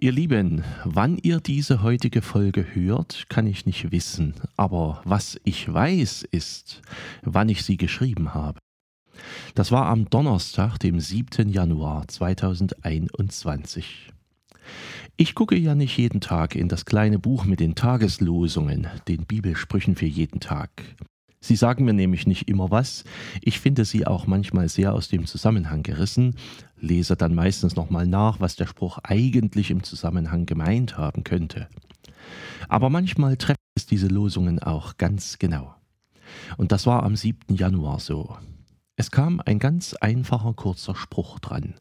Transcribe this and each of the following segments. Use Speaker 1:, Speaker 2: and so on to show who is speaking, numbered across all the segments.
Speaker 1: Ihr Lieben, wann ihr diese heutige Folge hört, kann ich nicht wissen, aber was ich weiß ist, wann ich sie geschrieben habe. Das war am Donnerstag, dem 7. Januar 2021. Ich gucke ja nicht jeden Tag in das kleine Buch mit den Tageslosungen, den Bibelsprüchen für jeden Tag. Sie sagen mir nämlich nicht immer was. Ich finde sie auch manchmal sehr aus dem Zusammenhang gerissen, lese dann meistens nochmal nach, was der Spruch eigentlich im Zusammenhang gemeint haben könnte. Aber manchmal treffen es diese Losungen auch ganz genau. Und das war am 7. Januar so. Es kam ein ganz einfacher kurzer Spruch dran.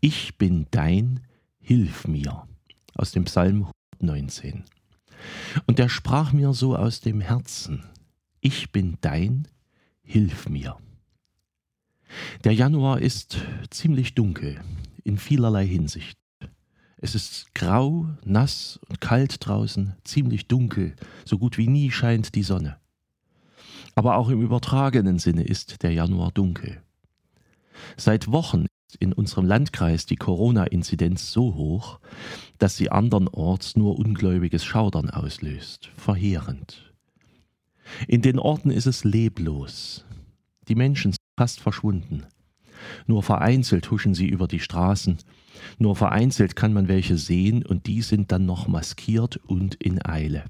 Speaker 1: Ich bin dein, hilf mir. Aus dem Psalm 119. Und der sprach mir so aus dem Herzen ich bin dein, hilf mir. Der Januar ist ziemlich dunkel in vielerlei Hinsicht. Es ist grau, nass und kalt draußen, ziemlich dunkel, so gut wie nie scheint die Sonne. Aber auch im übertragenen Sinne ist der Januar dunkel. Seit Wochen ist in unserem Landkreis die Corona-Inzidenz so hoch, dass sie andernorts nur ungläubiges Schaudern auslöst. Verheerend. In den Orten ist es leblos. Die Menschen sind fast verschwunden. Nur vereinzelt huschen sie über die Straßen. Nur vereinzelt kann man welche sehen und die sind dann noch maskiert und in Eile.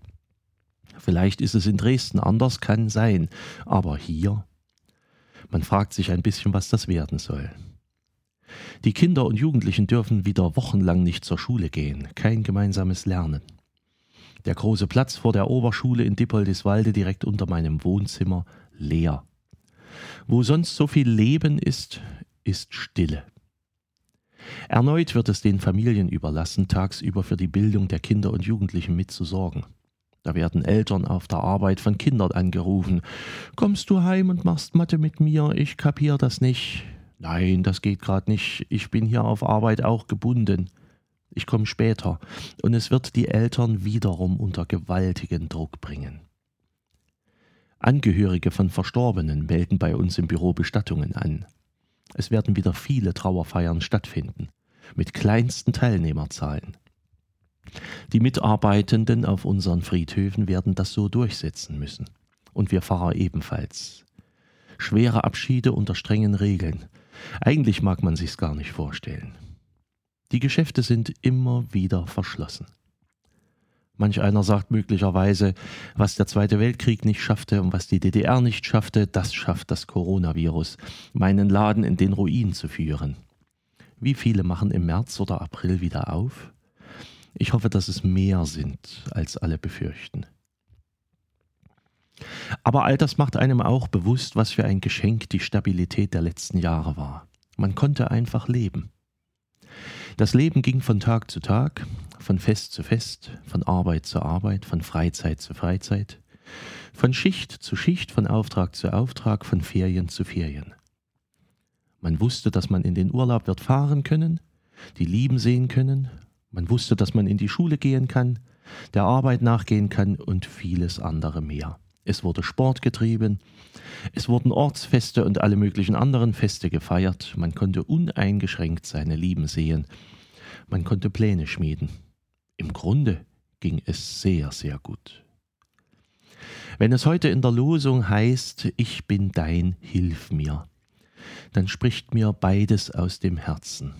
Speaker 1: Vielleicht ist es in Dresden anders, kann sein, aber hier? Man fragt sich ein bisschen, was das werden soll. Die Kinder und Jugendlichen dürfen wieder wochenlang nicht zur Schule gehen, kein gemeinsames Lernen. Der große Platz vor der Oberschule in Dippoldiswalde direkt unter meinem Wohnzimmer leer. Wo sonst so viel Leben ist, ist Stille. Erneut wird es den Familien überlassen, tagsüber für die Bildung der Kinder und Jugendlichen mitzusorgen. Da werden Eltern auf der Arbeit von Kindern angerufen. Kommst du heim und machst Mathe mit mir? Ich kapier das nicht. Nein, das geht gerade nicht. Ich bin hier auf Arbeit auch gebunden ich komme später, und es wird die Eltern wiederum unter gewaltigen Druck bringen. Angehörige von Verstorbenen melden bei uns im Büro Bestattungen an. Es werden wieder viele Trauerfeiern stattfinden, mit kleinsten Teilnehmerzahlen. Die Mitarbeitenden auf unseren Friedhöfen werden das so durchsetzen müssen. Und wir Pfarrer ebenfalls. Schwere Abschiede unter strengen Regeln. Eigentlich mag man sich's gar nicht vorstellen. Die Geschäfte sind immer wieder verschlossen. Manch einer sagt möglicherweise, was der Zweite Weltkrieg nicht schaffte und was die DDR nicht schaffte, das schafft das Coronavirus, meinen Laden in den Ruin zu führen. Wie viele machen im März oder April wieder auf? Ich hoffe, dass es mehr sind, als alle befürchten. Aber all das macht einem auch bewusst, was für ein Geschenk die Stabilität der letzten Jahre war. Man konnte einfach leben. Das Leben ging von Tag zu Tag, von Fest zu Fest, von Arbeit zu Arbeit, von Freizeit zu Freizeit, von Schicht zu Schicht, von Auftrag zu Auftrag, von Ferien zu Ferien. Man wusste, dass man in den Urlaub wird fahren können, die Lieben sehen können, man wusste, dass man in die Schule gehen kann, der Arbeit nachgehen kann und vieles andere mehr. Es wurde Sport getrieben, es wurden Ortsfeste und alle möglichen anderen Feste gefeiert, man konnte uneingeschränkt seine Lieben sehen, man konnte Pläne schmieden. Im Grunde ging es sehr, sehr gut. Wenn es heute in der Losung heißt, ich bin dein, hilf mir, dann spricht mir beides aus dem Herzen.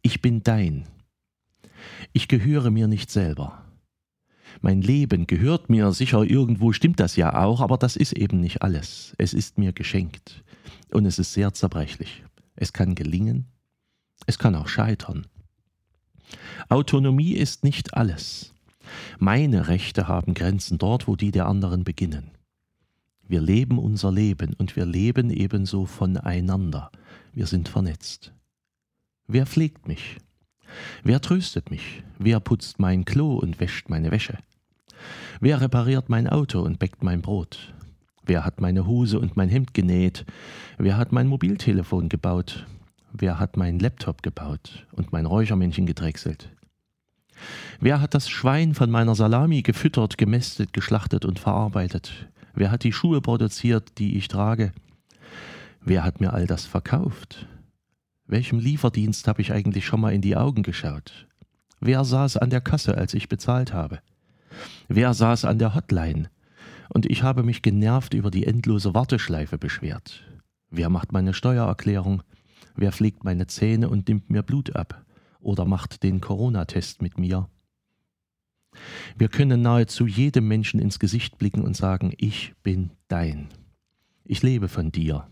Speaker 1: Ich bin dein. Ich gehöre mir nicht selber mein Leben gehört mir, sicher irgendwo stimmt das ja auch, aber das ist eben nicht alles. Es ist mir geschenkt und es ist sehr zerbrechlich. Es kann gelingen, es kann auch scheitern. Autonomie ist nicht alles. Meine Rechte haben Grenzen dort, wo die der anderen beginnen. Wir leben unser Leben und wir leben ebenso voneinander. Wir sind vernetzt. Wer pflegt mich? Wer tröstet mich? Wer putzt mein Klo und wäscht meine Wäsche? Wer repariert mein Auto und bäckt mein Brot? Wer hat meine Hose und mein Hemd genäht? Wer hat mein Mobiltelefon gebaut? Wer hat meinen Laptop gebaut und mein Räuchermännchen gedrechselt? Wer hat das Schwein von meiner Salami gefüttert, gemästet, geschlachtet und verarbeitet? Wer hat die Schuhe produziert, die ich trage? Wer hat mir all das verkauft? Welchem Lieferdienst habe ich eigentlich schon mal in die Augen geschaut? Wer saß an der Kasse, als ich bezahlt habe? Wer saß an der Hotline? Und ich habe mich genervt über die endlose Warteschleife beschwert. Wer macht meine Steuererklärung? Wer pflegt meine Zähne und nimmt mir Blut ab? Oder macht den Corona-Test mit mir? Wir können nahezu jedem Menschen ins Gesicht blicken und sagen, ich bin dein. Ich lebe von dir.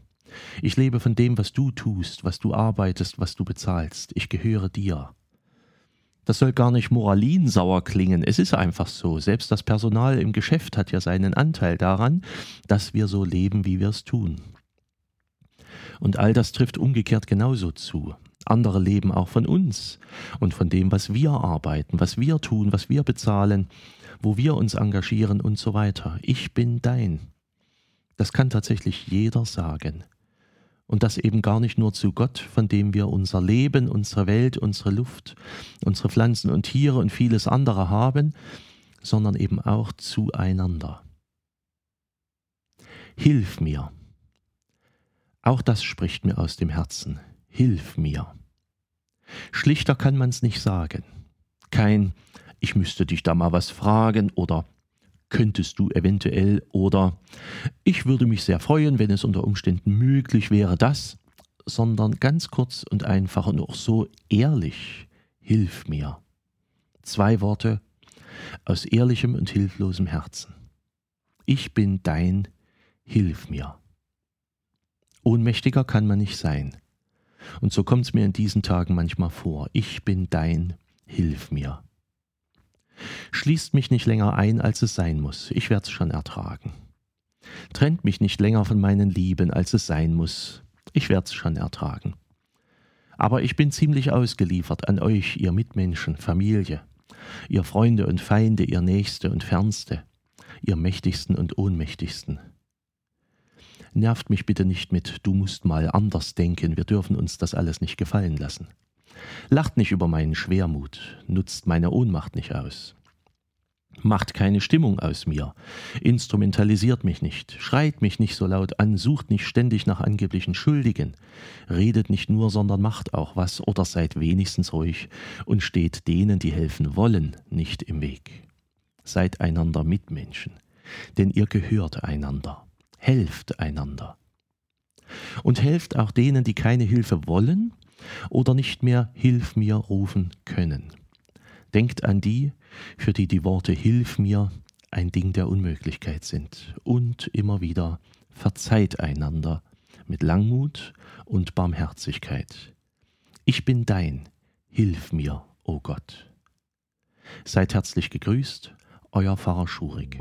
Speaker 1: Ich lebe von dem, was du tust, was du arbeitest, was du bezahlst. Ich gehöre dir. Das soll gar nicht moralinsauer klingen. Es ist einfach so. Selbst das Personal im Geschäft hat ja seinen Anteil daran, dass wir so leben, wie wir es tun. Und all das trifft umgekehrt genauso zu. Andere leben auch von uns und von dem, was wir arbeiten, was wir tun, was wir bezahlen, wo wir uns engagieren und so weiter. Ich bin dein. Das kann tatsächlich jeder sagen. Und das eben gar nicht nur zu Gott, von dem wir unser Leben, unsere Welt, unsere Luft, unsere Pflanzen und Tiere und vieles andere haben, sondern eben auch zueinander. Hilf mir. Auch das spricht mir aus dem Herzen. Hilf mir. Schlichter kann man es nicht sagen. Kein Ich müsste dich da mal was fragen oder könntest du eventuell oder ich würde mich sehr freuen, wenn es unter Umständen möglich wäre, das, sondern ganz kurz und einfach und auch so ehrlich, hilf mir. Zwei Worte aus ehrlichem und hilflosem Herzen. Ich bin dein, hilf mir. Ohnmächtiger kann man nicht sein. Und so kommt es mir in diesen Tagen manchmal vor. Ich bin dein, hilf mir. Schließt mich nicht länger ein, als es sein muss. Ich werd's schon ertragen. Trennt mich nicht länger von meinen Lieben, als es sein muss. Ich werd's schon ertragen. Aber ich bin ziemlich ausgeliefert an euch, ihr Mitmenschen, Familie, ihr Freunde und Feinde, ihr Nächste und Fernste, ihr Mächtigsten und Ohnmächtigsten. Nervt mich bitte nicht mit, du musst mal anders denken, wir dürfen uns das alles nicht gefallen lassen. Lacht nicht über meinen Schwermut, nutzt meine Ohnmacht nicht aus. Macht keine Stimmung aus mir, instrumentalisiert mich nicht, schreit mich nicht so laut an, sucht nicht ständig nach angeblichen Schuldigen, redet nicht nur, sondern macht auch was oder seid wenigstens ruhig und steht denen, die helfen wollen, nicht im Weg. Seid einander Mitmenschen, denn ihr gehört einander, helft einander. Und helft auch denen, die keine Hilfe wollen oder nicht mehr Hilf mir rufen können. Denkt an die, für die die Worte Hilf mir ein Ding der Unmöglichkeit sind. Und immer wieder verzeiht einander mit Langmut und Barmherzigkeit. Ich bin dein, hilf mir, o oh Gott. Seid herzlich gegrüßt, euer Pfarrer Schurig.